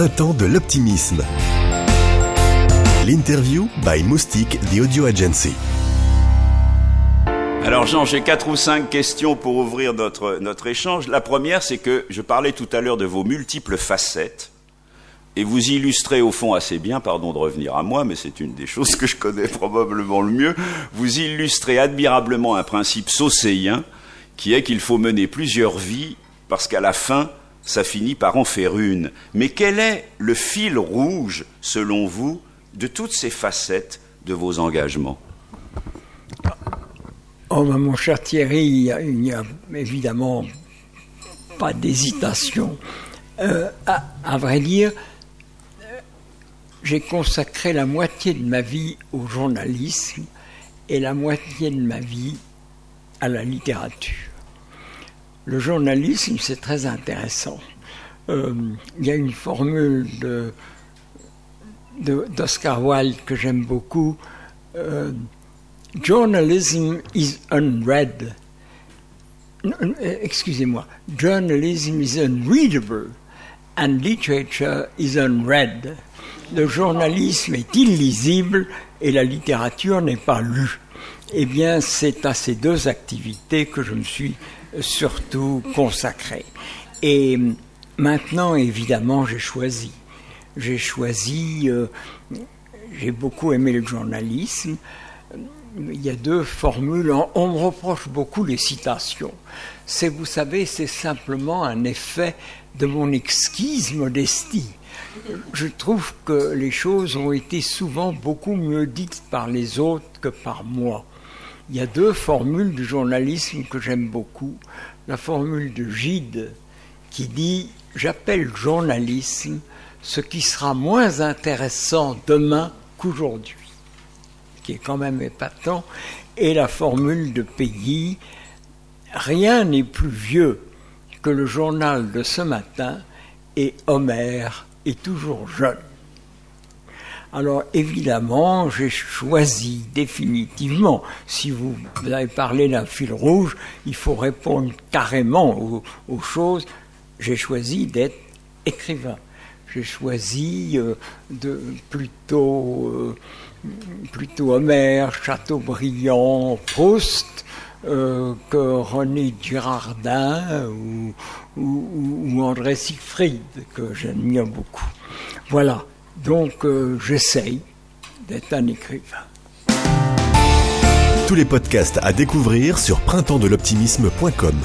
printemps de l'optimisme. L'interview by Moustique, the audio agency. Alors Jean, j'ai quatre ou cinq questions pour ouvrir notre, notre échange. La première, c'est que je parlais tout à l'heure de vos multiples facettes. Et vous illustrez au fond assez bien, pardon de revenir à moi, mais c'est une des choses que je connais probablement le mieux, vous illustrez admirablement un principe saucéien qui est qu'il faut mener plusieurs vies parce qu'à la fin, ça finit par en faire une. Mais quel est le fil rouge, selon vous, de toutes ces facettes de vos engagements? Oh, ben, mon cher Thierry, il n'y a, évidemment pas d'hésitation. Euh, à, vrai dire, j'ai consacré la moitié de ma vie au journalisme et la moitié de ma vie à la littérature. Le journalisme, c'est très intéressant. Euh, il y a une formule d'Oscar Wilde que j'aime beaucoup. Euh, journalism is unread. Excusez-moi. Journalism is unreadable and literature is unread. Le journalisme est illisible et la littérature n'est pas lue. Eh bien, c'est à ces deux activités que je me suis surtout consacré. Et maintenant, évidemment, j'ai choisi. J'ai choisi, euh, j'ai beaucoup aimé le journalisme. Il y a deux formules. On me reproche beaucoup les citations. C'est, vous savez, c'est simplement un effet de mon exquise modestie. Je trouve que les choses ont été souvent beaucoup mieux dites par les autres que par moi. Il y a deux formules du journalisme que j'aime beaucoup. La formule de Gide qui dit J'appelle journalisme ce qui sera moins intéressant demain qu'aujourd'hui, qui est quand même épatant, et la formule de Peggy Rien n'est plus vieux que le journal de ce matin et Homère est toujours jeune. Alors évidemment, j'ai choisi définitivement, si vous avez parlé d'un fil rouge, il faut répondre carrément aux, choses, j'ai choisi d'être écrivain. J'ai choisi euh, de plutôt, euh, plutôt Chateaubriand, Proust, euh, que René Girardin ou, ou, André Siegfried, que j'admire beaucoup. Voilà. Donc euh, j'essaye d'être un écrivain. Tous les podcasts à découvrir sur printempsdeloptimisme.com.